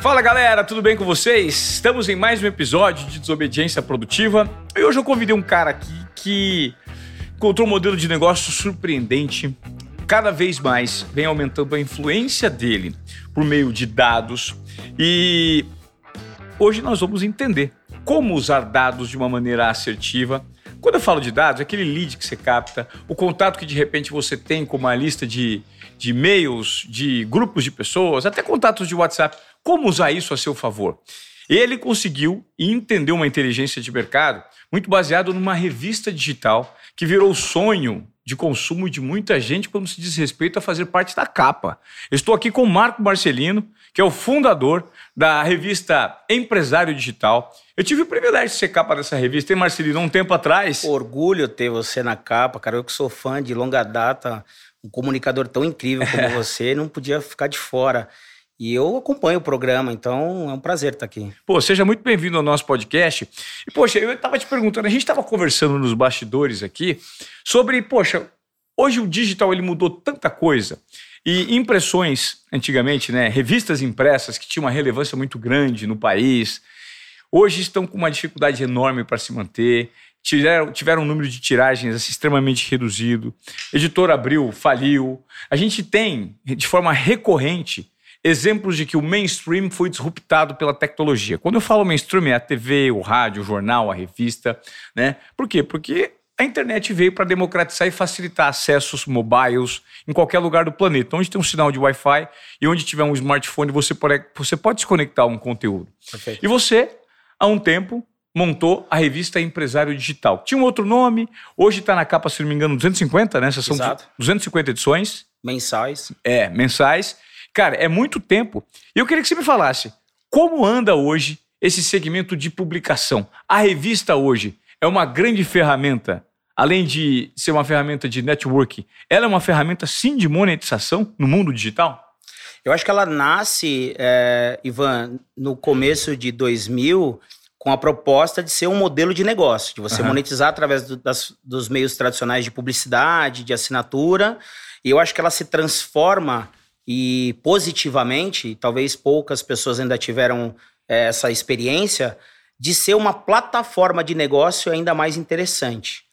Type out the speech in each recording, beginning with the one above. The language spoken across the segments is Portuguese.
Fala galera, tudo bem com vocês? Estamos em mais um episódio de Desobediência Produtiva e hoje eu convidei um cara aqui que encontrou um modelo de negócio surpreendente. Cada vez mais vem aumentando a influência dele por meio de dados e hoje nós vamos entender como usar dados de uma maneira assertiva. Quando eu falo de dados, é aquele lead que você capta, o contato que de repente você tem com uma lista de, de e-mails, de grupos de pessoas, até contatos de WhatsApp. Como usar isso a seu favor? Ele conseguiu e entendeu uma inteligência de mercado muito baseado numa revista digital que virou sonho de consumo de muita gente quando se diz respeito a fazer parte da capa. Estou aqui com o Marco Marcelino, que é o fundador da revista Empresário Digital. Eu tive o privilégio de ser capa dessa revista, hein, Marcelino, um tempo atrás. Orgulho ter você na capa, cara. Eu que sou fã de longa data, um comunicador tão incrível como você, não podia ficar de fora. E eu acompanho o programa, então é um prazer estar aqui. Pô, seja muito bem-vindo ao nosso podcast. E, poxa, eu estava te perguntando, a gente estava conversando nos bastidores aqui sobre, poxa, hoje o digital ele mudou tanta coisa. E impressões, antigamente, né, revistas impressas que tinham uma relevância muito grande no país, hoje estão com uma dificuldade enorme para se manter. Tiveram, tiveram um número de tiragens assim, extremamente reduzido. Editor Abril faliu. A gente tem, de forma recorrente, exemplos de que o mainstream foi disruptado pela tecnologia. Quando eu falo mainstream, é a TV, o rádio, o jornal, a revista, né? Por quê? Porque a internet veio para democratizar e facilitar acessos mobiles em qualquer lugar do planeta. Onde tem um sinal de Wi-Fi e onde tiver um smartphone, você pode, você pode se conectar a um conteúdo. Perfeito. E você, há um tempo, montou a revista Empresário Digital. Tinha um outro nome, hoje está na capa, se não me engano, 250, né? Essas são Exato. 250 edições. Mensais. É, mensais. Cara, é muito tempo. E eu queria que você me falasse como anda hoje esse segmento de publicação. A revista hoje é uma grande ferramenta, além de ser uma ferramenta de networking, ela é uma ferramenta sim de monetização no mundo digital? Eu acho que ela nasce, é, Ivan, no começo de 2000 com a proposta de ser um modelo de negócio, de você uhum. monetizar através do, das, dos meios tradicionais de publicidade, de assinatura. E eu acho que ela se transforma e positivamente, talvez poucas pessoas ainda tiveram é, essa experiência, de ser uma plataforma de negócio ainda mais interessante.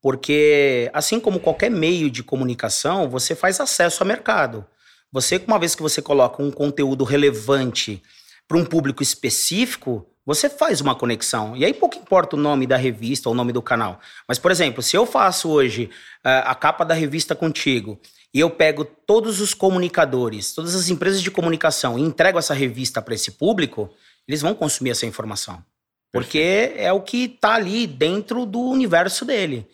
Porque, assim como qualquer meio de comunicação, você faz acesso ao mercado. Você, uma vez que você coloca um conteúdo relevante para um público específico, você faz uma conexão. E aí pouco importa o nome da revista ou o nome do canal. Mas, por exemplo, se eu faço hoje uh, a capa da revista contigo e eu pego todos os comunicadores, todas as empresas de comunicação e entrego essa revista para esse público, eles vão consumir essa informação. Porque é o que está ali dentro do universo dele.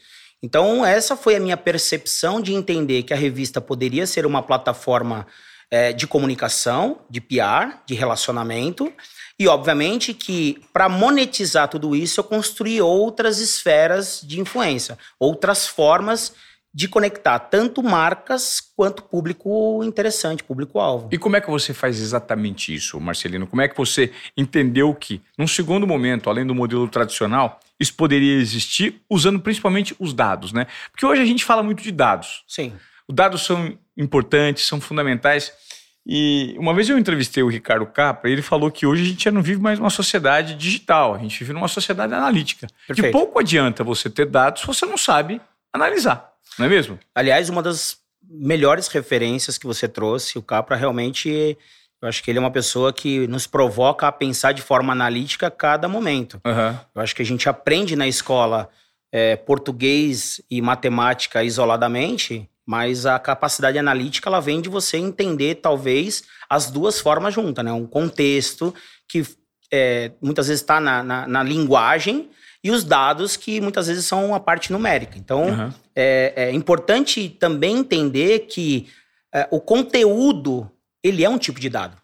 Então, essa foi a minha percepção de entender que a revista poderia ser uma plataforma é, de comunicação, de PR, de relacionamento. E, obviamente, que para monetizar tudo isso, eu construí outras esferas de influência, outras formas de conectar tanto marcas quanto público interessante, público-alvo. E como é que você faz exatamente isso, Marcelino? Como é que você entendeu que, num segundo momento, além do modelo tradicional, isso poderia existir usando principalmente os dados, né? Porque hoje a gente fala muito de dados. Sim. Os dados são importantes, são fundamentais. E uma vez eu entrevistei o Ricardo Capra ele falou que hoje a gente já não vive mais uma sociedade digital, a gente vive numa sociedade analítica. Perfeito. Que pouco adianta você ter dados se você não sabe analisar. Não é mesmo? Aliás, uma das melhores referências que você trouxe, o Capra realmente. Eu acho que ele é uma pessoa que nos provoca a pensar de forma analítica a cada momento. Uhum. Eu acho que a gente aprende na escola é, português e matemática isoladamente, mas a capacidade analítica ela vem de você entender talvez as duas formas juntas, né? Um contexto que é, muitas vezes está na, na, na, linguagem, e os dados que muitas vezes são a parte numérica. Então, uhum. é, é, importante também entender que é, o conteúdo ele é um tipo de dado.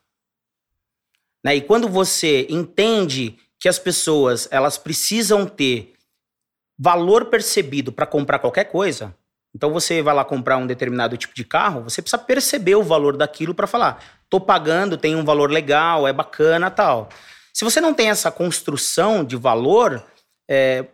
Né? E quando você entende que as pessoas elas precisam ter valor percebido para comprar qualquer coisa, então você vai lá comprar um determinado tipo de carro, você precisa perceber o valor daquilo para falar, tô pagando, tem um valor legal, é bacana, tal. Se você não tem essa construção de valor, é,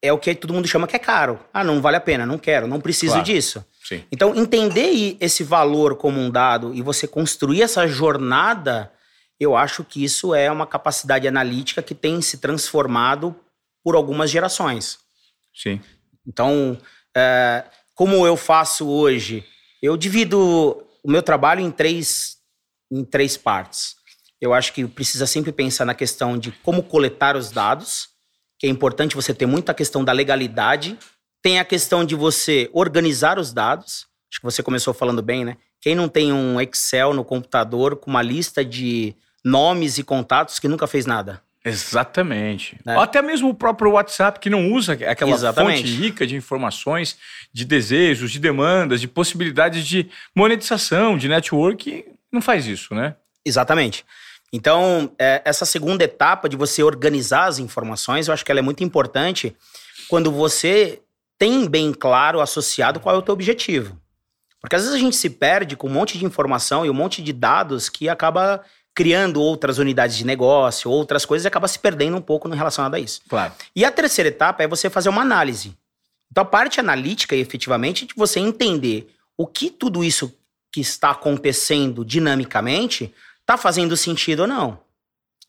é o que todo mundo chama que é caro. Ah, não vale a pena, não quero, não preciso claro. disso. Sim. Então, entender esse valor como um dado e você construir essa jornada, eu acho que isso é uma capacidade analítica que tem se transformado por algumas gerações. Sim. Então, é, como eu faço hoje, eu divido o meu trabalho em três, em três partes. Eu acho que precisa sempre pensar na questão de como coletar os dados, que é importante você ter muita questão da legalidade. Tem a questão de você organizar os dados. Acho que você começou falando bem, né? Quem não tem um Excel no computador com uma lista de nomes e contatos que nunca fez nada? Exatamente. Né? Ou até mesmo o próprio WhatsApp, que não usa aquela Exatamente. fonte rica de informações, de desejos, de demandas, de possibilidades de monetização, de network, não faz isso, né? Exatamente. Então, é, essa segunda etapa de você organizar as informações, eu acho que ela é muito importante quando você tem bem claro, associado, qual é o teu objetivo. Porque às vezes a gente se perde com um monte de informação e um monte de dados que acaba criando outras unidades de negócio, outras coisas, acaba se perdendo um pouco no relacionado a isso. Claro. E a terceira etapa é você fazer uma análise. Então, a parte analítica, efetivamente, de você entender o que tudo isso que está acontecendo dinamicamente está fazendo sentido ou não.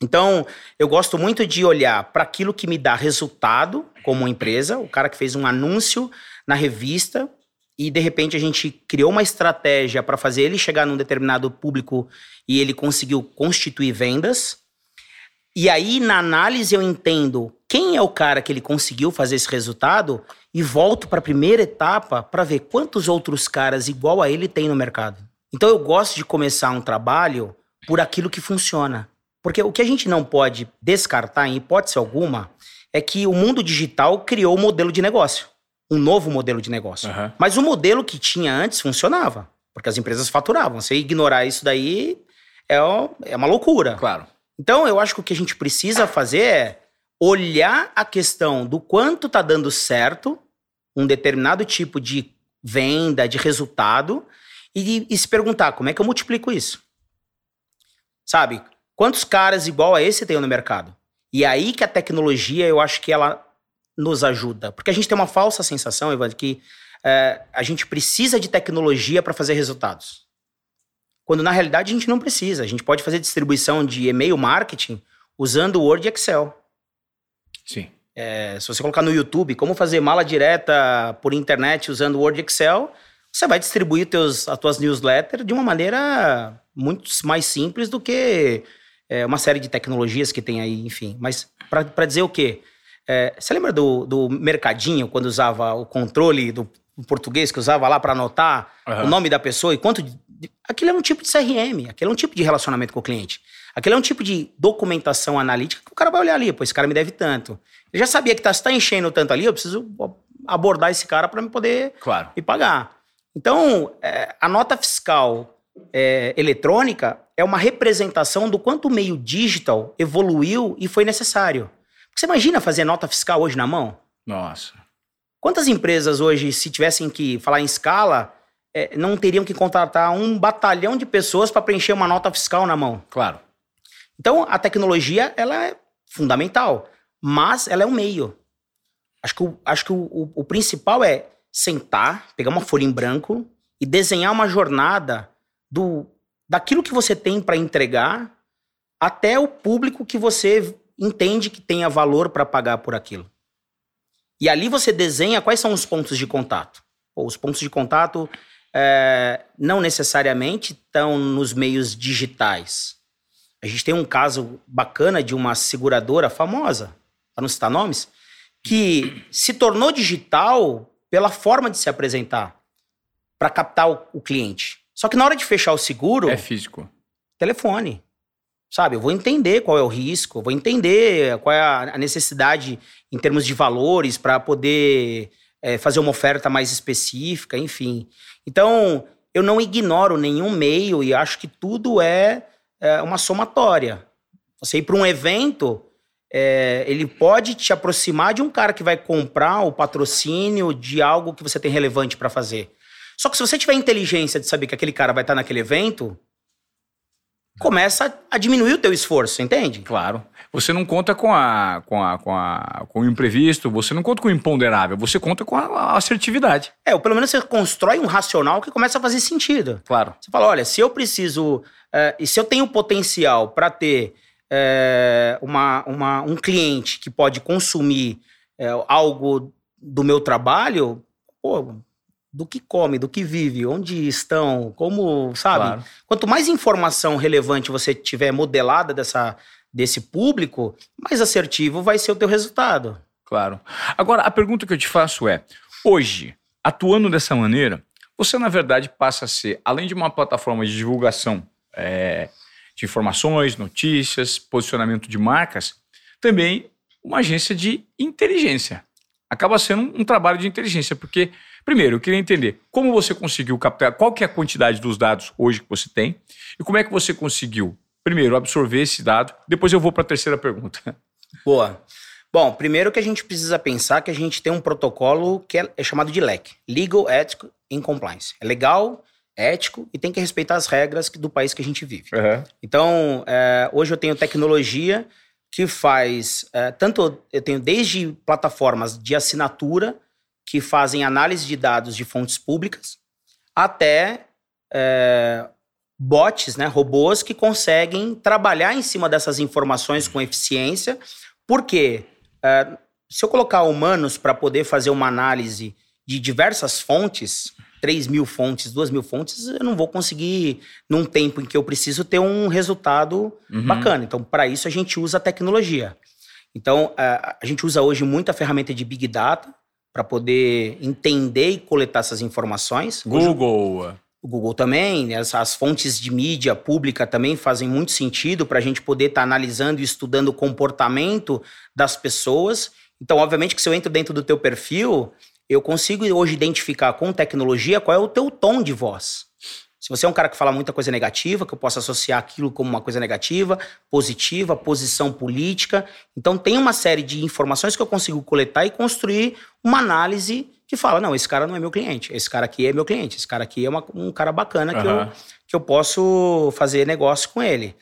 Então, eu gosto muito de olhar para aquilo que me dá resultado como empresa, o cara que fez um anúncio na revista e de repente a gente criou uma estratégia para fazer ele chegar num determinado público e ele conseguiu constituir vendas. E aí, na análise, eu entendo quem é o cara que ele conseguiu fazer esse resultado e volto para a primeira etapa para ver quantos outros caras igual a ele tem no mercado. Então, eu gosto de começar um trabalho por aquilo que funciona. Porque o que a gente não pode descartar, em hipótese alguma, é que o mundo digital criou um modelo de negócio. Um novo modelo de negócio. Uhum. Mas o modelo que tinha antes funcionava. Porque as empresas faturavam. Você ignorar isso daí é, é uma loucura. Claro. Então, eu acho que o que a gente precisa fazer é olhar a questão do quanto está dando certo um determinado tipo de venda, de resultado, e, e se perguntar como é que eu multiplico isso. Sabe? Quantos caras igual a esse tem no mercado? E é aí que a tecnologia, eu acho que ela nos ajuda. Porque a gente tem uma falsa sensação, Ivan, que é, a gente precisa de tecnologia para fazer resultados. Quando na realidade a gente não precisa. A gente pode fazer distribuição de e-mail marketing usando Word e Excel. Sim. É, se você colocar no YouTube como fazer mala direta por internet usando Word e Excel, você vai distribuir teus, as tuas newsletters de uma maneira muito mais simples do que é, uma série de tecnologias que tem aí, enfim. Mas para dizer o quê? É, você lembra do, do mercadinho, quando usava o controle do português, que usava lá para anotar uhum. o nome da pessoa e quanto. Aquilo é um tipo de CRM, aquilo é um tipo de relacionamento com o cliente. Aquilo é um tipo de documentação analítica que o cara vai olhar ali, pô, esse cara me deve tanto. Ele já sabia que tá, se tá enchendo tanto ali, eu preciso abordar esse cara para me poder claro. me pagar. Então, é, a nota fiscal é, eletrônica é uma representação do quanto o meio digital evoluiu e foi necessário. Você imagina fazer nota fiscal hoje na mão? Nossa. Quantas empresas hoje, se tivessem que falar em escala, é, não teriam que contratar um batalhão de pessoas para preencher uma nota fiscal na mão? Claro. Então, a tecnologia ela é fundamental, mas ela é um meio. Acho que, o, acho que o, o, o principal é sentar, pegar uma folha em branco e desenhar uma jornada do daquilo que você tem para entregar até o público que você entende que tenha valor para pagar por aquilo. E ali você desenha quais são os pontos de contato. Pô, os pontos de contato é, não necessariamente estão nos meios digitais. A gente tem um caso bacana de uma seguradora famosa, para não citar nomes, que se tornou digital pela forma de se apresentar para captar o, o cliente. Só que na hora de fechar o seguro. É físico. Telefone. Sabe, eu vou entender qual é o risco, vou entender qual é a necessidade em termos de valores para poder é, fazer uma oferta mais específica, enfim. Então, eu não ignoro nenhum meio e acho que tudo é, é uma somatória. Você ir para um evento, é, ele pode te aproximar de um cara que vai comprar o patrocínio de algo que você tem relevante para fazer. Só que se você tiver inteligência de saber que aquele cara vai estar naquele evento, começa a diminuir o teu esforço, entende? Claro. Você não conta com a, com a, com a, com o imprevisto, você não conta com o imponderável, você conta com a, a assertividade. É, ou pelo menos você constrói um racional que começa a fazer sentido. Claro. Você fala, olha, se eu preciso, é, e se eu tenho potencial para ter é, uma, uma, um cliente que pode consumir é, algo do meu trabalho, pô, do que come, do que vive, onde estão, como, sabe? Claro. Quanto mais informação relevante você tiver modelada dessa, desse público, mais assertivo vai ser o teu resultado. Claro. Agora, a pergunta que eu te faço é: hoje, atuando dessa maneira, você na verdade passa a ser, além de uma plataforma de divulgação é, de informações, notícias, posicionamento de marcas, também uma agência de inteligência. Acaba sendo um trabalho de inteligência, porque, primeiro, eu queria entender como você conseguiu captar, qual que é a quantidade dos dados hoje que você tem, e como é que você conseguiu, primeiro, absorver esse dado, depois eu vou para a terceira pergunta. Boa. Bom, primeiro que a gente precisa pensar que a gente tem um protocolo que é, é chamado de LEC, Legal, Ethical and Compliance. É legal, ético e tem que respeitar as regras do país que a gente vive. Uhum. Então, é, hoje eu tenho tecnologia que faz é, tanto eu tenho desde plataformas de assinatura que fazem análise de dados de fontes públicas até é, bots, né, robôs que conseguem trabalhar em cima dessas informações com eficiência, porque é, se eu colocar humanos para poder fazer uma análise de diversas fontes, 3 mil fontes, 2 mil fontes, eu não vou conseguir, num tempo em que eu preciso, ter um resultado uhum. bacana. Então, para isso, a gente usa a tecnologia. Então, a, a gente usa hoje muita ferramenta de Big Data para poder entender e coletar essas informações. Google. Hoje, o Google também, né, as, as, fontes de mídia pública também fazem muito sentido para a gente poder estar tá analisando e estudando o comportamento das pessoas. Então, obviamente que se eu entro dentro do teu perfil, eu consigo hoje identificar com tecnologia qual é o teu tom de voz. Se você é um cara que fala muita coisa negativa, que eu posso associar aquilo como uma coisa negativa, positiva, posição política. Então tem uma série de informações que eu consigo coletar e construir uma análise que fala: não, esse cara não é meu cliente, esse cara aqui é meu cliente, esse cara aqui é uma, um cara bacana uhum. que, eu, que eu posso fazer negócio com ele.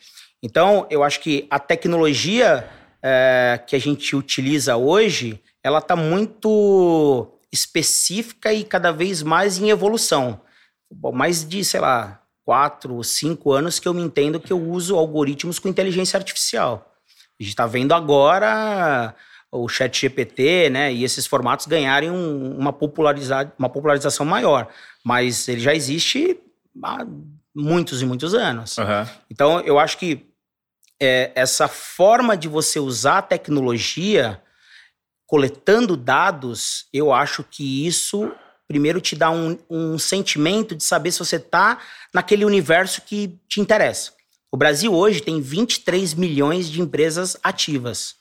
Então, eu acho que a tecnologia é, que a gente utiliza hoje, ela está muito específica e cada vez mais em evolução. Mais de, sei lá, quatro, cinco anos que eu me entendo que eu uso algoritmos com inteligência artificial. A gente está vendo agora o chat GPT, né, e esses formatos ganharem um, uma, popularizar, uma popularização maior. Mas ele já existe há muitos e muitos anos. Uhum. Então, eu acho que é, essa forma de você usar a tecnologia coletando dados, eu acho que isso primeiro te dá um, um sentimento de saber se você está naquele universo que te interessa. O Brasil hoje tem 23 milhões de empresas ativas.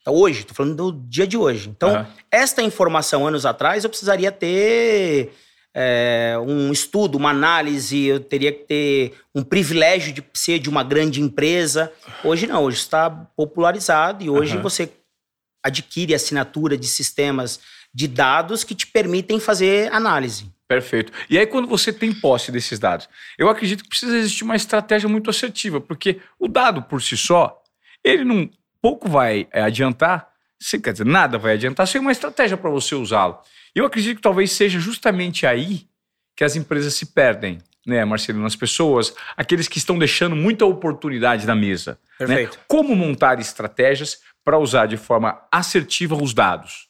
Então, hoje, estou falando do dia de hoje. Então, uhum. esta informação, anos atrás, eu precisaria ter é, um estudo, uma análise, eu teria que ter um privilégio de ser de uma grande empresa. Hoje não, hoje está popularizado e hoje uhum. você adquire assinatura de sistemas de dados que te permitem fazer análise. Perfeito. E aí, quando você tem posse desses dados, eu acredito que precisa existir uma estratégia muito assertiva, porque o dado por si só, ele não pouco vai é, adiantar, se, quer dizer, nada vai adiantar sem uma estratégia para você usá-lo. Eu acredito que talvez seja justamente aí que as empresas se perdem, né, Marcelino? As pessoas, aqueles que estão deixando muita oportunidade na mesa. Né? Perfeito. Né? Como montar estratégias para usar de forma assertiva os dados?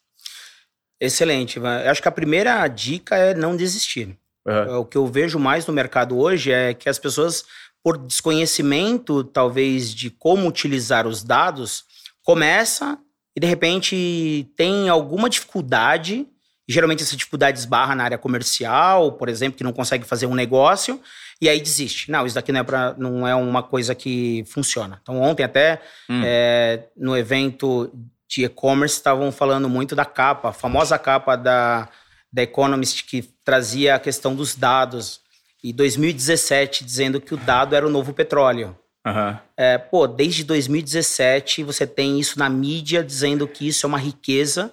Excelente. Eu acho que a primeira dica é não desistir. Uhum. O que eu vejo mais no mercado hoje é que as pessoas, por desconhecimento, talvez, de como utilizar os dados, começa e de repente tem alguma dificuldade. Geralmente essa dificuldade esbarra na área comercial, por exemplo, que não consegue fazer um negócio e aí desiste. Não, isso daqui não é, pra, não é uma coisa que funciona. Então, ontem até, hum. é, no evento de e-commerce, estavam falando muito da capa, a famosa capa da, da Economist, que trazia a questão dos dados. E 2017, dizendo que o dado era o novo petróleo. Uhum. É, pô, desde 2017 você tem isso na mídia dizendo que isso é uma riqueza,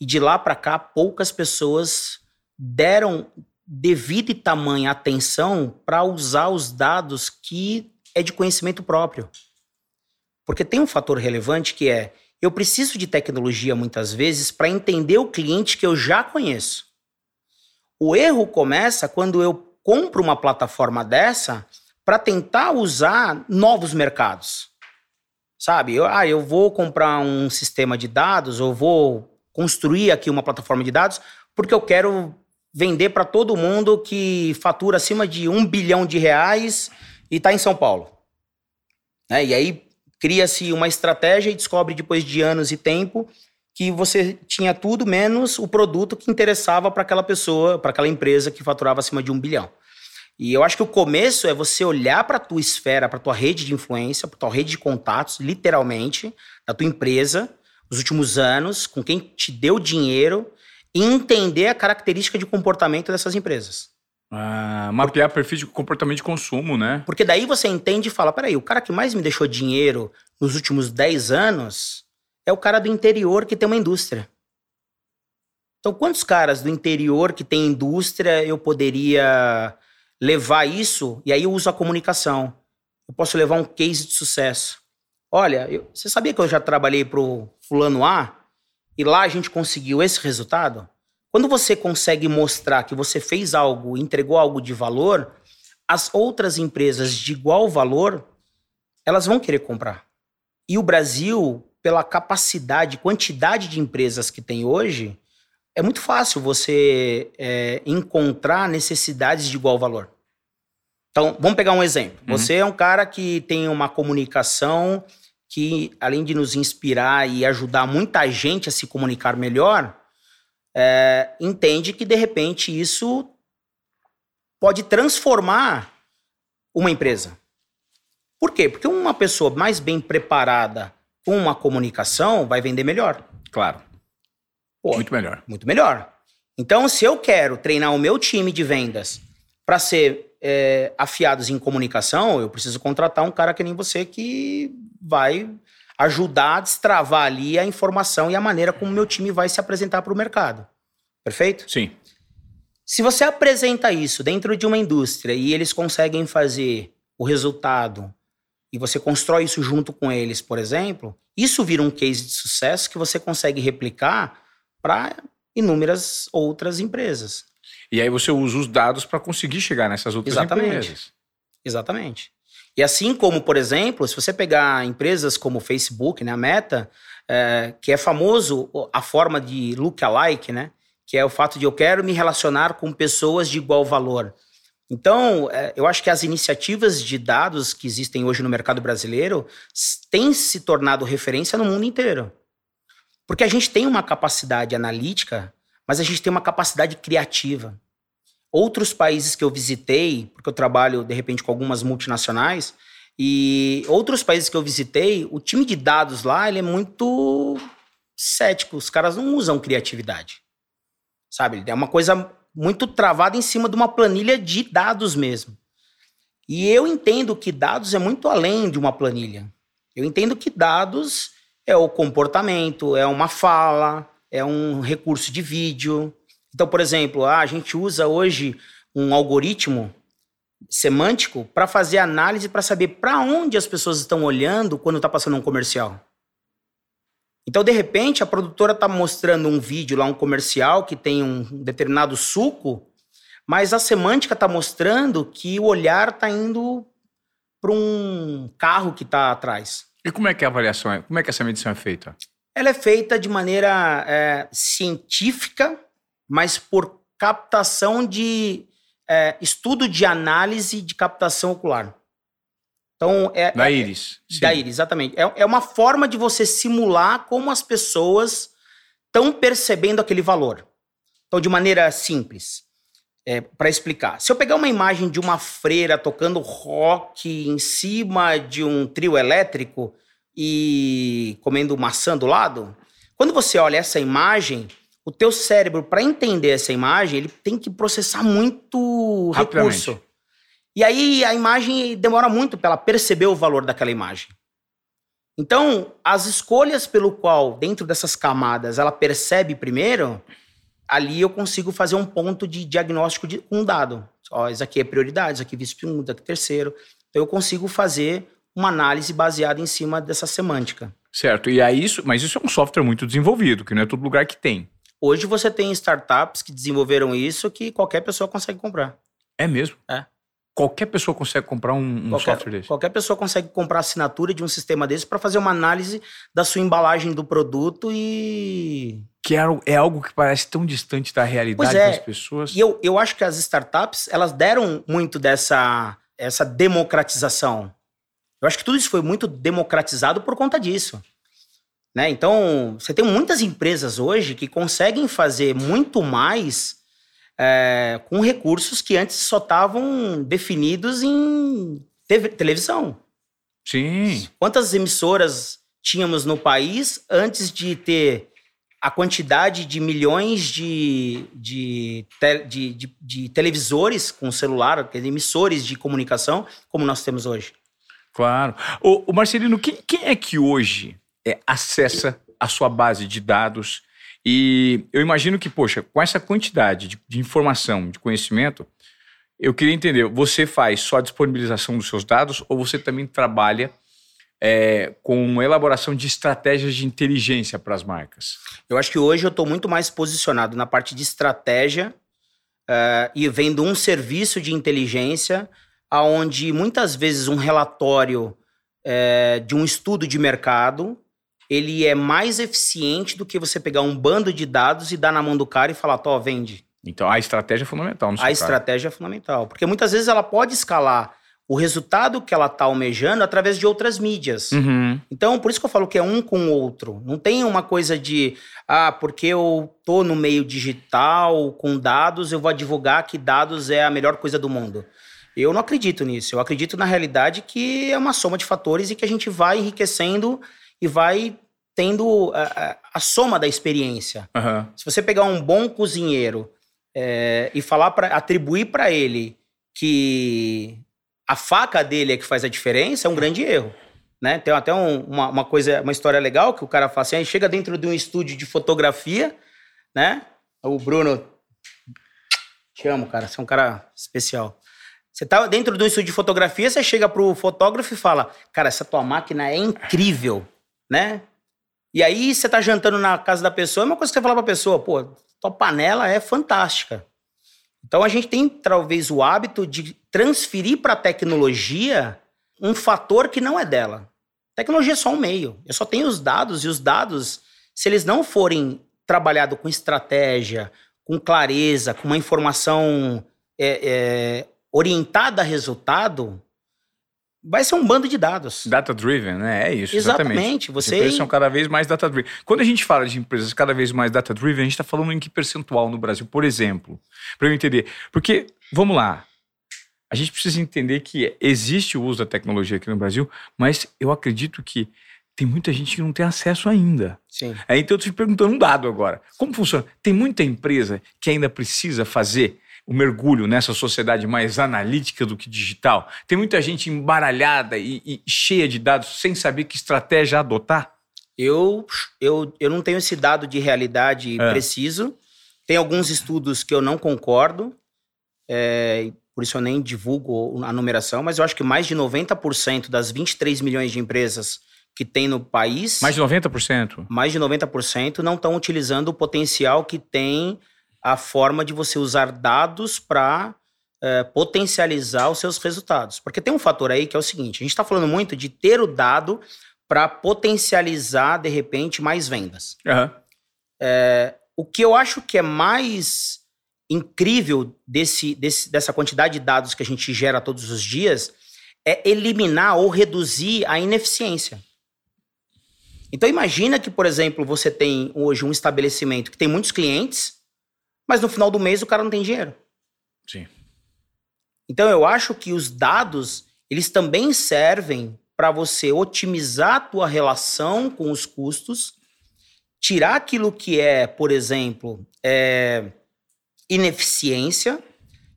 e de lá para cá poucas pessoas deram devida e tamanha atenção para usar os dados que é de conhecimento próprio. Porque tem um fator relevante que é eu preciso de tecnologia muitas vezes para entender o cliente que eu já conheço. O erro começa quando eu compro uma plataforma dessa para tentar usar novos mercados. Sabe? Eu, ah, eu vou comprar um sistema de dados, ou vou construir aqui uma plataforma de dados, porque eu quero vender para todo mundo que fatura acima de um bilhão de reais e está em São Paulo. Né? E aí cria-se uma estratégia e descobre depois de anos e tempo que você tinha tudo menos o produto que interessava para aquela pessoa, para aquela empresa que faturava acima de um bilhão. E eu acho que o começo é você olhar para a tua esfera, para a tua rede de influência, para a tua rede de contatos, literalmente, da tua empresa, os últimos anos, com quem te deu dinheiro, e entender a característica de comportamento dessas empresas. Ah, mapear perfil de comportamento de consumo, né? Porque daí você entende e fala: peraí, o cara que mais me deixou dinheiro nos últimos 10 anos é o cara do interior que tem uma indústria. Então, quantos caras do interior que tem indústria eu poderia levar isso? E aí eu uso a comunicação. Eu posso levar um case de sucesso. Olha, eu, você sabia que eu já trabalhei para o fulano A e lá a gente conseguiu esse resultado? Quando você consegue mostrar que você fez algo, entregou algo de valor, as outras empresas de igual valor, elas vão querer comprar. E o Brasil, pela capacidade, quantidade de empresas que tem hoje, é muito fácil você é, encontrar necessidades de igual valor. Então, vamos pegar um exemplo. Uhum. Você é um cara que tem uma comunicação que, além de nos inspirar e ajudar muita gente a se comunicar melhor, é, entende que de repente isso pode transformar uma empresa. Por quê? Porque uma pessoa mais bem preparada com uma comunicação vai vender melhor. Claro. Pô, muito melhor. Muito melhor. Então, se eu quero treinar o meu time de vendas para ser é, afiados em comunicação, eu preciso contratar um cara que nem você que vai ajudar a destravar ali a informação e a maneira como o meu time vai se apresentar para o mercado. Perfeito? Sim. Se você apresenta isso dentro de uma indústria e eles conseguem fazer o resultado e você constrói isso junto com eles, por exemplo, isso vira um case de sucesso que você consegue replicar para inúmeras outras empresas. E aí você usa os dados para conseguir chegar nessas outras Exatamente. empresas. Exatamente. E assim como, por exemplo, se você pegar empresas como Facebook, né, a Meta, é, que é famoso a forma de look-alike, né, que é o fato de eu quero me relacionar com pessoas de igual valor. Então, é, eu acho que as iniciativas de dados que existem hoje no mercado brasileiro têm se tornado referência no mundo inteiro. Porque a gente tem uma capacidade analítica, mas a gente tem uma capacidade criativa. Outros países que eu visitei, porque eu trabalho de repente com algumas multinacionais, e outros países que eu visitei, o time de dados lá ele é muito cético. Os caras não usam criatividade. Sabe? É uma coisa muito travada em cima de uma planilha de dados mesmo. E eu entendo que dados é muito além de uma planilha. Eu entendo que dados é o comportamento, é uma fala, é um recurso de vídeo, então, por exemplo, ah, a gente usa hoje um algoritmo semântico para fazer análise para saber para onde as pessoas estão olhando quando está passando um comercial. Então, de repente, a produtora está mostrando um vídeo lá, um comercial que tem um determinado suco, mas a semântica está mostrando que o olhar está indo para um carro que está atrás. E como é que é a avaliação? Como é que essa medição é feita? Ela é feita de maneira é, científica mas por captação de é, estudo de análise de captação ocular. Então é da é, íris. É, da íris, exatamente. É, é uma forma de você simular como as pessoas estão percebendo aquele valor. Então, de maneira simples, é, para explicar. Se eu pegar uma imagem de uma freira tocando rock em cima de um trio elétrico e comendo maçã do lado, quando você olha essa imagem, o teu cérebro, para entender essa imagem, ele tem que processar muito recurso. E aí a imagem demora muito para ela perceber o valor daquela imagem. Então, as escolhas pelo qual, dentro dessas camadas, ela percebe primeiro, ali eu consigo fazer um ponto de diagnóstico de um dado. Ó, isso aqui é prioridade, isso aqui é vice segundo, isso aqui é terceiro. Então eu consigo fazer uma análise baseada em cima dessa semântica. Certo. E aí isso, mas isso é um software muito desenvolvido, que não é todo lugar que tem. Hoje você tem startups que desenvolveram isso que qualquer pessoa consegue comprar. É mesmo? É. Qualquer pessoa consegue comprar um, um qualquer, software desse. Qualquer pessoa consegue comprar assinatura de um sistema desse para fazer uma análise da sua embalagem do produto e. Que é, é algo que parece tão distante da realidade é. das pessoas. E eu, eu acho que as startups, elas deram muito dessa essa democratização. Eu acho que tudo isso foi muito democratizado por conta disso. Né? Então, você tem muitas empresas hoje que conseguem fazer muito mais é, com recursos que antes só estavam definidos em televisão. Sim. Quantas emissoras tínhamos no país antes de ter a quantidade de milhões de, de, de, de, de televisores com celular, emissores de comunicação, como nós temos hoje? Claro. O, o Marcelino, quem, quem é que hoje é, acessa a sua base de dados e eu imagino que, poxa, com essa quantidade de, de informação, de conhecimento, eu queria entender, você faz só a disponibilização dos seus dados ou você também trabalha é, com elaboração de estratégias de inteligência para as marcas? Eu acho que hoje eu estou muito mais posicionado na parte de estratégia uh, e vendo um serviço de inteligência aonde muitas vezes um relatório uh, de um estudo de mercado ele é mais eficiente do que você pegar um bando de dados e dar na mão do cara e falar, tó, vende. Então a estratégia é fundamental. No a estratégia é fundamental. Porque muitas vezes ela pode escalar o resultado que ela está almejando através de outras mídias. Uhum. Então, por isso que eu falo que é um com o outro. Não tem uma coisa de, ah, porque eu tô no meio digital com dados, eu vou advogar que dados é a melhor coisa do mundo. Eu não acredito nisso. Eu acredito na realidade que é uma soma de fatores e que a gente vai enriquecendo e vai tendo a, a, soma da experiência. Uhum. Se você pegar um bom cozinheiro é, e falar para atribuir para ele que a faca dele é que faz a diferença, é um grande erro. Né? Tem até um, uma, uma, coisa, uma história legal que o cara fala assim: aí chega dentro de um estúdio de fotografia, né? O Bruno. Te amo, cara. Você é um cara especial. Você tá dentro de um estúdio de fotografia, você chega pro fotógrafo e fala: Cara, essa tua máquina é incrível né? E aí você tá jantando na casa da pessoa, é uma coisa que você fala pra pessoa, pô, tua panela é fantástica. Então a gente tem talvez o hábito de transferir para a tecnologia um fator que não é dela. tecnologia é só um meio. Eu só tenho os dados e os dados, se eles não forem trabalhados com estratégia, com clareza, com uma informação é, é, orientada a resultado, vai ser um bando de dados. Data driven, né? É isso. Exatamente. exatamente. Você... As empresas são cada vez mais data driven. Quando a gente fala de empresas cada vez mais data driven, a gente está falando em que percentual no Brasil, por exemplo? Para eu entender. Porque, vamos lá. A gente precisa entender que existe o uso da tecnologia aqui no Brasil, mas eu acredito que tem muita gente que não tem acesso ainda. Sim. É, então eu estou te perguntando um dado agora. Como funciona? Tem muita empresa que ainda precisa fazer o mergulho nessa sociedade mais analítica do que digital? Tem muita gente embaralhada e, e cheia de dados sem saber que estratégia adotar? Eu, eu, eu não tenho esse dado de realidade é. preciso. Tem alguns estudos que eu não concordo, é, por isso eu nem divulgo a numeração, mas eu acho que mais de 90% das 23 milhões de empresas que tem no país. Mais de 90%? Mais de 90% não estão utilizando o potencial que tem a forma de você usar dados para é, potencializar os seus resultados. Porque tem um fator aí que é o seguinte: a gente está falando muito de ter o dado para potencializar, de repente, mais vendas. Uhum. É, o que eu acho que é mais incrível desse, desse, dessa quantidade de dados que a gente gera todos os dias é eliminar ou reduzir a ineficiência. Então imagina que, por exemplo, você tem hoje um estabelecimento que tem muitos clientes, mas no final do mês o cara não tem dinheiro. Sim. Então eu acho que os dados, eles também servem para você otimizar a tua relação com os custos, tirar aquilo que é, por exemplo, é, ineficiência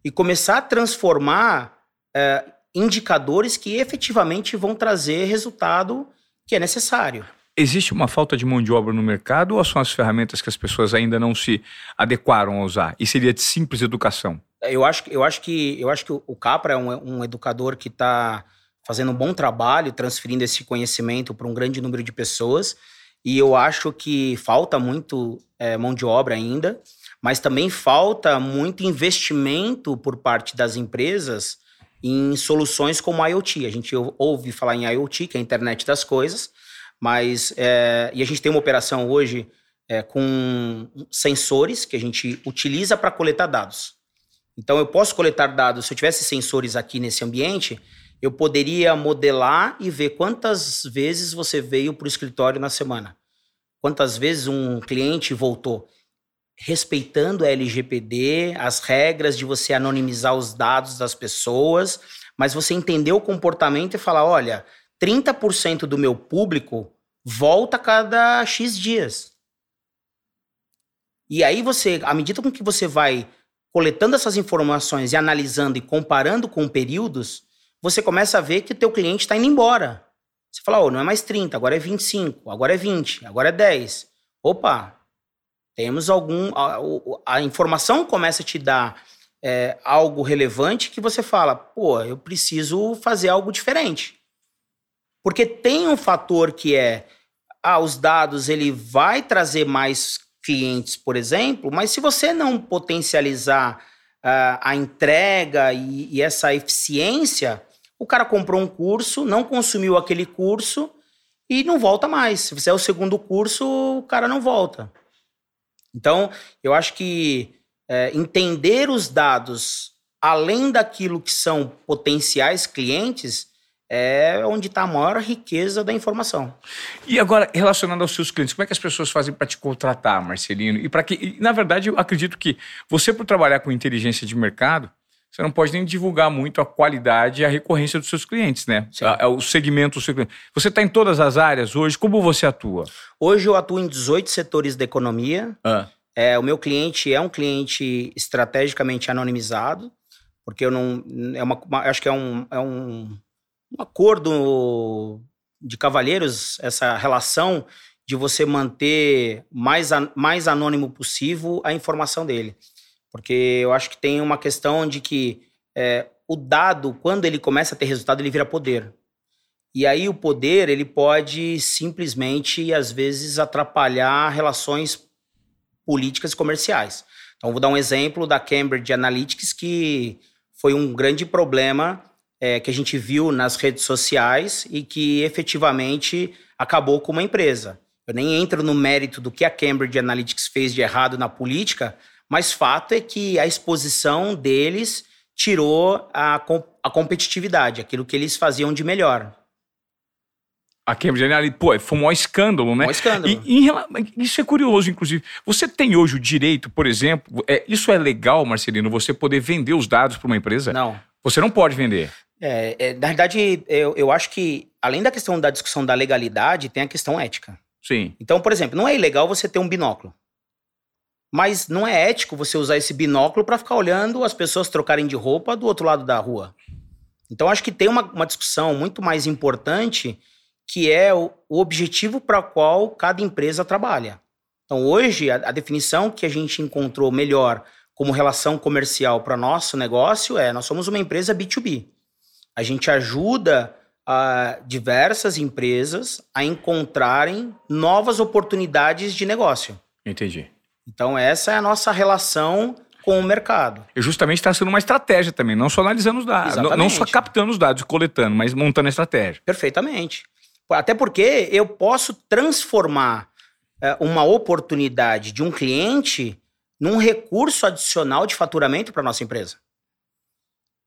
e começar a transformar é, indicadores que efetivamente vão trazer resultado que é necessário. Existe uma falta de mão de obra no mercado ou são as ferramentas que as pessoas ainda não se adequaram a usar? E seria de simples educação? Eu acho, eu acho que eu acho que o Capra é um, um educador que está fazendo um bom trabalho, transferindo esse conhecimento para um grande número de pessoas. E eu acho que falta muito é, mão de obra ainda, mas também falta muito investimento por parte das empresas em soluções como a IoT. A gente ouve falar em IoT, que é a internet das coisas, mas é, e a gente tem uma operação hoje é, com sensores que a gente utiliza para coletar dados. Então eu posso coletar dados, se eu tivesse sensores aqui nesse ambiente, eu poderia modelar e ver quantas vezes você veio para o escritório na semana. Quantas vezes um cliente voltou. Respeitando a LGPD, as regras de você anonimizar os dados das pessoas, mas você entender o comportamento e falar: olha, 30% do meu público volta a cada X dias. E aí você, à medida com que você vai coletando essas informações e analisando e comparando com períodos, você começa a ver que o teu cliente está indo embora. Você fala, oh, não é mais 30, agora é 25, agora é 20, agora é 10. Opa, temos algum. A, a informação começa a te dar é, algo relevante que você fala, pô, eu preciso fazer algo diferente. Porque tem um fator que é, ah, os dados ele vai trazer mais clientes, por exemplo, mas se você não potencializar uh, a entrega e, e essa eficiência, o cara comprou um curso, não consumiu aquele curso e não volta mais. Se fizer o segundo curso, o cara não volta. Então, eu acho que é, entender os dados além daquilo que são potenciais clientes é onde está a maior riqueza da informação. E agora, relacionado aos seus clientes, como é que as pessoas fazem para te contratar, Marcelino? E para que, na verdade, eu acredito que você, por trabalhar com inteligência de mercado, você não pode nem divulgar muito a qualidade e a recorrência dos seus clientes, né? A, o segmento do seu cliente. Você está em todas as áreas hoje, como você atua? Hoje eu atuo em 18 setores da economia. Ah. É, o meu cliente é um cliente estrategicamente anonimizado, porque eu não. É uma acho que é um, é um, um acordo de cavalheiros, essa relação de você manter mais, mais anônimo possível a informação dele. Porque eu acho que tem uma questão de que é, o dado, quando ele começa a ter resultado, ele vira poder. E aí o poder, ele pode simplesmente, às vezes, atrapalhar relações políticas e comerciais. Então, vou dar um exemplo da Cambridge Analytics, que foi um grande problema é, que a gente viu nas redes sociais e que efetivamente acabou com uma empresa. Eu nem entro no mérito do que a Cambridge Analytics fez de errado na política, mas fato é que a exposição deles tirou a, a competitividade, aquilo que eles faziam de melhor. A Cambridge Analytica, pô, foi um maior escândalo, né? Um escândalo. E, e, isso é curioso, inclusive. Você tem hoje o direito, por exemplo, é, isso é legal, Marcelino, você poder vender os dados para uma empresa? Não. Você não pode vender. É, é, na verdade, eu, eu acho que, além da questão da discussão da legalidade, tem a questão ética. Sim. Então, por exemplo, não é ilegal você ter um binóculo. Mas não é ético você usar esse binóculo para ficar olhando as pessoas trocarem de roupa do outro lado da rua. Então acho que tem uma, uma discussão muito mais importante que é o, o objetivo para o qual cada empresa trabalha. Então hoje a, a definição que a gente encontrou melhor como relação comercial para nosso negócio é nós somos uma empresa B2B. A gente ajuda a diversas empresas a encontrarem novas oportunidades de negócio. Entendi. Então, essa é a nossa relação com o mercado. E justamente está sendo uma estratégia também, não só analisando os dados, Exatamente. não só captando os dados, coletando, mas montando a estratégia. Perfeitamente. Até porque eu posso transformar é, uma oportunidade de um cliente num recurso adicional de faturamento para nossa empresa.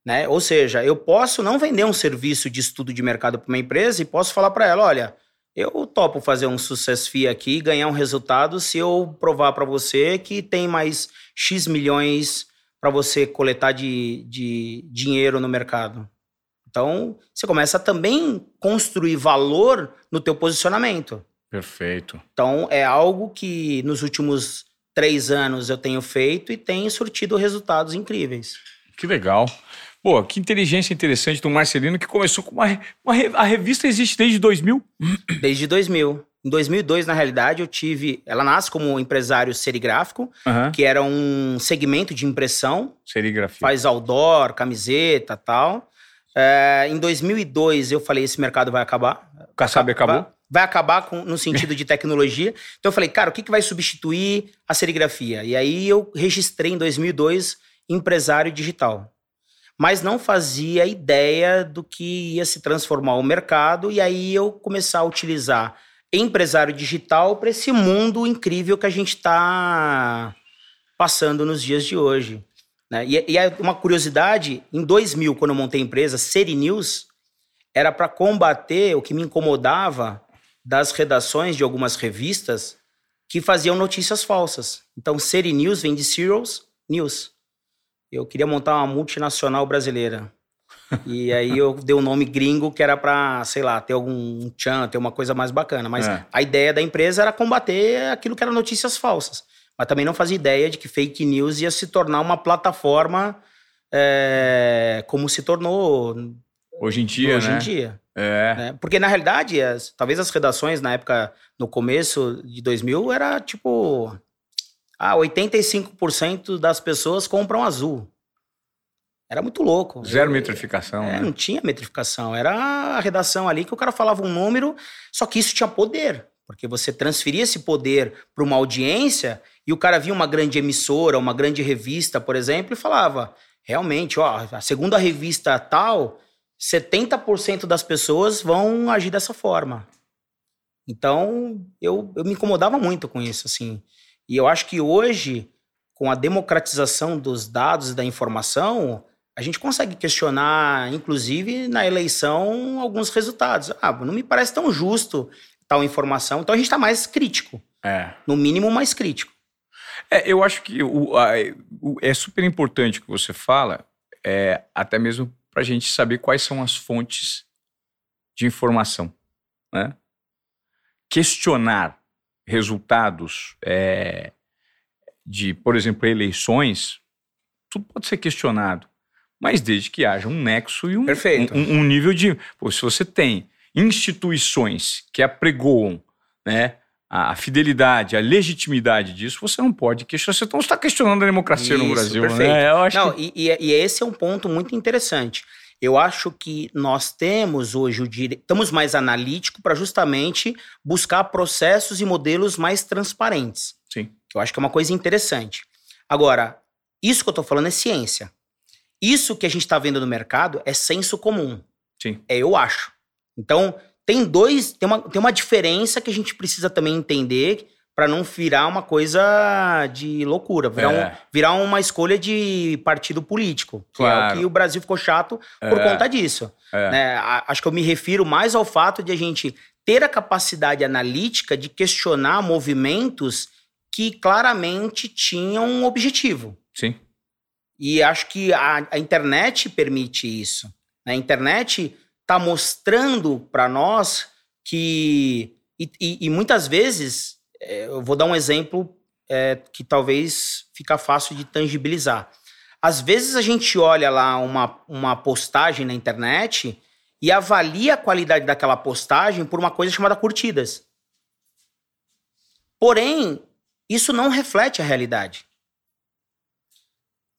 Né? Ou seja, eu posso não vender um serviço de estudo de mercado para uma empresa e posso falar para ela, olha, eu topo fazer um sucesso FIA aqui e ganhar um resultado se eu provar para você que tem mais X milhões para você coletar de, de dinheiro no mercado. Então, você começa a também construir valor no teu posicionamento. Perfeito. Então, é algo que nos últimos três anos eu tenho feito e tem surtido resultados incríveis. Que legal. Pô, que inteligência interessante do Marcelino, que começou com uma, uma. A revista existe desde 2000? Desde 2000. Em 2002, na realidade, eu tive. Ela nasce como empresário serigráfico, uhum. que era um segmento de impressão. Serigrafia. Faz outdoor, camiseta tal. É, em 2002 eu falei esse mercado vai acabar. O Kassab acabou? Vai, vai acabar com, no sentido de tecnologia. Então eu falei, cara, o que, que vai substituir a serigrafia? E aí eu registrei em 2002 empresário digital. Mas não fazia ideia do que ia se transformar o mercado e aí eu começar a utilizar empresário digital para esse mundo incrível que a gente está passando nos dias de hoje. Né? E, e uma curiosidade, em 2000, quando eu montei a empresa, Seri News, era para combater o que me incomodava das redações de algumas revistas que faziam notícias falsas. Então, Seri News vem de Serials News. Eu queria montar uma multinacional brasileira. E aí eu dei um nome gringo que era para, sei lá, ter algum tchan, ter uma coisa mais bacana. Mas é. a ideia da empresa era combater aquilo que eram notícias falsas. Mas também não fazia ideia de que fake news ia se tornar uma plataforma é, como se tornou hoje em dia, hoje né? em dia. É. Né? Porque na realidade, as, talvez as redações na época, no começo de 2000, era tipo, ah, 85% das pessoas compram azul. Era muito louco. Zero metrificação. É, né? Não tinha metrificação. Era a redação ali que o cara falava um número, só que isso tinha poder. Porque você transferia esse poder para uma audiência e o cara via uma grande emissora, uma grande revista, por exemplo, e falava: realmente, ó, a segunda revista tal, 70% das pessoas vão agir dessa forma. Então, eu, eu me incomodava muito com isso, assim. E eu acho que hoje, com a democratização dos dados e da informação, a gente consegue questionar, inclusive na eleição, alguns resultados. Ah, não me parece tão justo tal informação. Então a gente está mais crítico. É. No mínimo, mais crítico. É, eu acho que o, a, o, é super importante o que você fala, é, até mesmo para a gente saber quais são as fontes de informação. Né? Questionar resultados é, de, por exemplo, eleições, tudo pode ser questionado, mas desde que haja um nexo e um, um, um nível de. Pô, se você tem instituições que apregoam né, a fidelidade, a legitimidade disso, você não pode questionar. Você não está questionando a democracia Isso, no Brasil. Né? Perfeito. Né? Não, que... e, e, esse é um ponto muito interessante. Eu acho que nós temos hoje o direito, estamos mais analítico para justamente buscar processos e modelos mais transparentes. Sim. Que eu acho que é uma coisa interessante. Agora, isso que eu estou falando é ciência. Isso que a gente está vendo no mercado é senso comum. Sim. É, eu acho. Então, tem dois, tem uma, tem uma diferença que a gente precisa também entender para não virar uma coisa de loucura, virar, é. um, virar uma escolha de partido político, que claro. é o que o Brasil ficou chato por é. conta disso. É. Né? Acho que eu me refiro mais ao fato de a gente ter a capacidade analítica de questionar movimentos que claramente tinham um objetivo. Sim. E acho que a, a internet permite isso. Né? A internet está mostrando para nós que. E, e, e, muitas vezes, é, eu vou dar um exemplo é, que talvez fica fácil de tangibilizar. Às vezes a gente olha lá uma, uma postagem na internet e avalia a qualidade daquela postagem por uma coisa chamada curtidas. Porém, isso não reflete a realidade.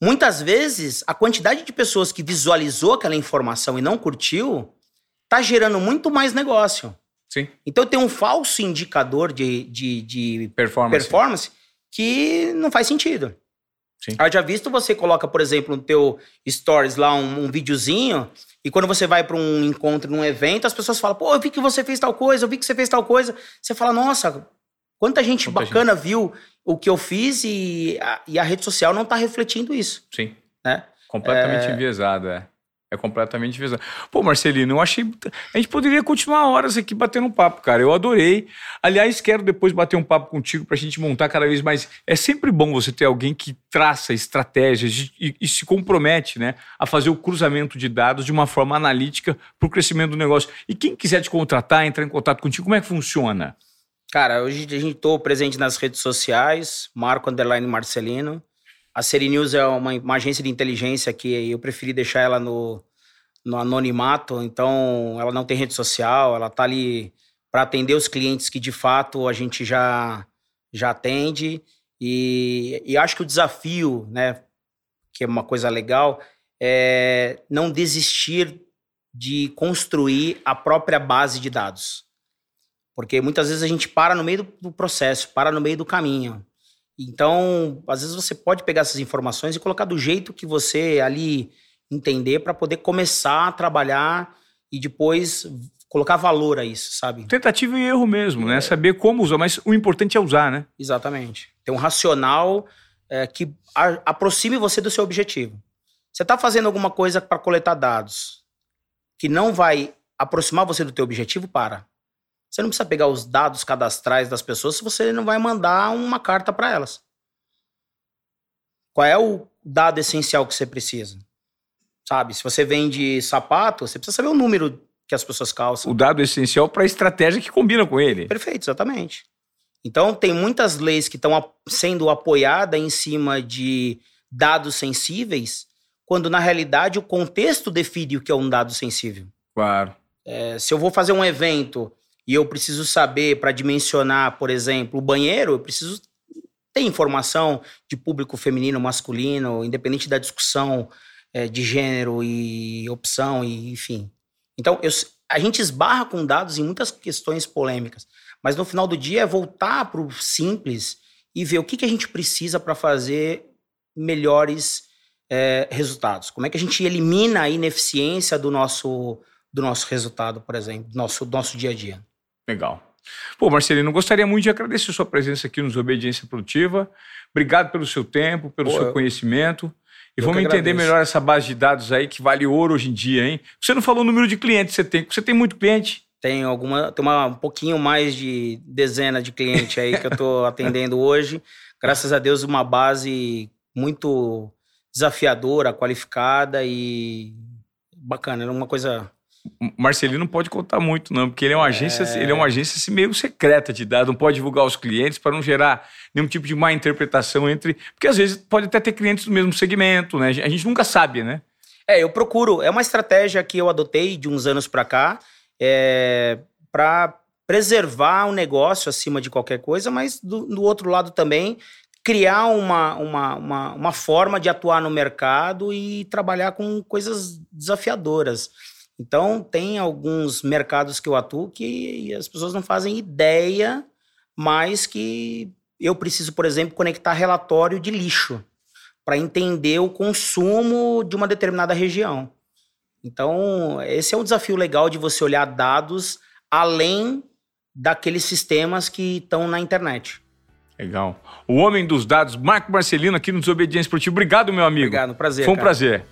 Muitas vezes, a quantidade de pessoas que visualizou aquela informação e não curtiu tá gerando muito mais negócio. Sim. Então tem um falso indicador de, de, de performance. performance que não faz sentido. Sim. Eu já visto você coloca, por exemplo, no teu stories lá um, um videozinho e quando você vai para um encontro, num evento, as pessoas falam, pô, eu vi que você fez tal coisa, eu vi que você fez tal coisa. Você fala, nossa, quanta gente quanta bacana gente. viu o que eu fiz e a, e a rede social não está refletindo isso. Sim. Né? Completamente é... enviesado, é. É completamente visão. Pô, Marcelino, eu achei. A gente poderia continuar horas aqui batendo um papo, cara. Eu adorei. Aliás, quero depois bater um papo contigo pra gente montar cada vez mais. É sempre bom você ter alguém que traça estratégias e, e se compromete, né, a fazer o cruzamento de dados de uma forma analítica pro crescimento do negócio. E quem quiser te contratar, entrar em contato contigo, como é que funciona? Cara, hoje a gente tô presente nas redes sociais, Marco Underline Marcelino. A Seri News é uma, uma, agência de inteligência que eu preferi deixar ela no, no anonimato, então ela não tem rede social, ela está ali para atender os clientes que de fato a gente já, já atende. E, e acho que o desafio, né, que é uma coisa legal, é não desistir de construir a própria base de dados. Porque muitas vezes a gente para no meio do processo, para no meio do caminho. Então, às vezes você pode pegar essas informações e colocar do jeito que você ali entender para poder começar a trabalhar e depois colocar valor a isso, sabe? Tentativa e erro mesmo, né? É. Saber como usar, mas o importante é usar, né? Exatamente. Ter um racional é, que a, aproxime você do seu objetivo. Você está fazendo alguma coisa para coletar dados que não vai aproximar você do teu objetivo, para. Você não precisa pegar os dados cadastrais das pessoas se você não vai mandar uma carta para elas. Qual é o dado essencial que você precisa? Sabe, se você vende sapato, você precisa saber o número que as pessoas calçam. O dado essencial para a estratégia que combina com ele. Perfeito, exatamente. Então, tem muitas leis que estão sendo apoiadas em cima de dados sensíveis, quando na realidade o contexto define o que é um dado sensível. Claro. É, se eu vou fazer um evento e eu preciso saber para dimensionar, por exemplo, o banheiro, eu preciso ter informação de público feminino, masculino, independente da discussão é, de gênero e opção, e enfim. Então, eu, a gente esbarra com dados em muitas questões polêmicas, mas no final do dia é voltar para o simples e ver o que, que a gente precisa para fazer melhores é, resultados. Como é que a gente elimina a ineficiência do nosso, do nosso resultado, por exemplo, do nosso, do nosso dia a dia. Legal. Pô, Marcelino, gostaria muito de agradecer a sua presença aqui nos Obediência Produtiva. Obrigado pelo seu tempo, pelo Pô, seu conhecimento. E vamos entender melhor essa base de dados aí que vale ouro hoje em dia, hein? Você não falou o número de clientes que você tem. Você tem muito cliente? Tem alguma, tem uma, um pouquinho mais de dezena de clientes aí que eu estou atendendo hoje. Graças a Deus, uma base muito desafiadora, qualificada e bacana. Era uma coisa Marcelino não pode contar muito, não, porque ele é uma agência, é... ele é uma agência assim, meio secreta de dados, não pode divulgar os clientes para não gerar nenhum tipo de má interpretação entre. Porque às vezes pode até ter clientes do mesmo segmento, né? A gente nunca sabe, né? É, eu procuro. É uma estratégia que eu adotei de uns anos para cá é, para preservar o negócio acima de qualquer coisa, mas do, do outro lado também criar uma, uma, uma, uma forma de atuar no mercado e trabalhar com coisas desafiadoras. Então, tem alguns mercados que eu atuo que as pessoas não fazem ideia, mas que eu preciso, por exemplo, conectar relatório de lixo para entender o consumo de uma determinada região. Então, esse é um desafio legal de você olhar dados além daqueles sistemas que estão na internet. Legal. O homem dos dados, Marco Marcelino, aqui no Desobediência Esportiva. Obrigado, meu amigo. Obrigado, prazer. Foi um cara. prazer.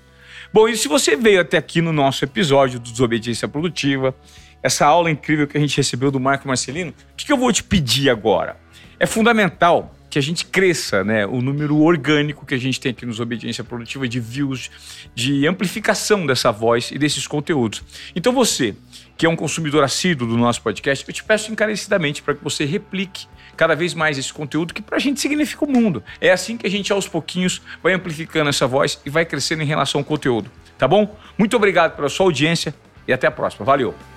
Bom, e se você veio até aqui no nosso episódio do Desobediência Produtiva, essa aula incrível que a gente recebeu do Marco Marcelino, o que, eu vou te pedir agora? É fundamental que a gente cresça, né, o número orgânico que a gente tem aqui nos Obediência Produtiva de views, de amplificação dessa voz e desses conteúdos. Então você, que é um consumidor assíduo do nosso podcast, eu te peço encarecidamente para que você replique cada vez mais esse conteúdo que para a gente significa o mundo. É assim que a gente aos pouquinhos vai amplificando essa voz e vai crescendo em relação ao conteúdo. Tá bom? Muito obrigado pela sua audiência e até a próxima. Valeu!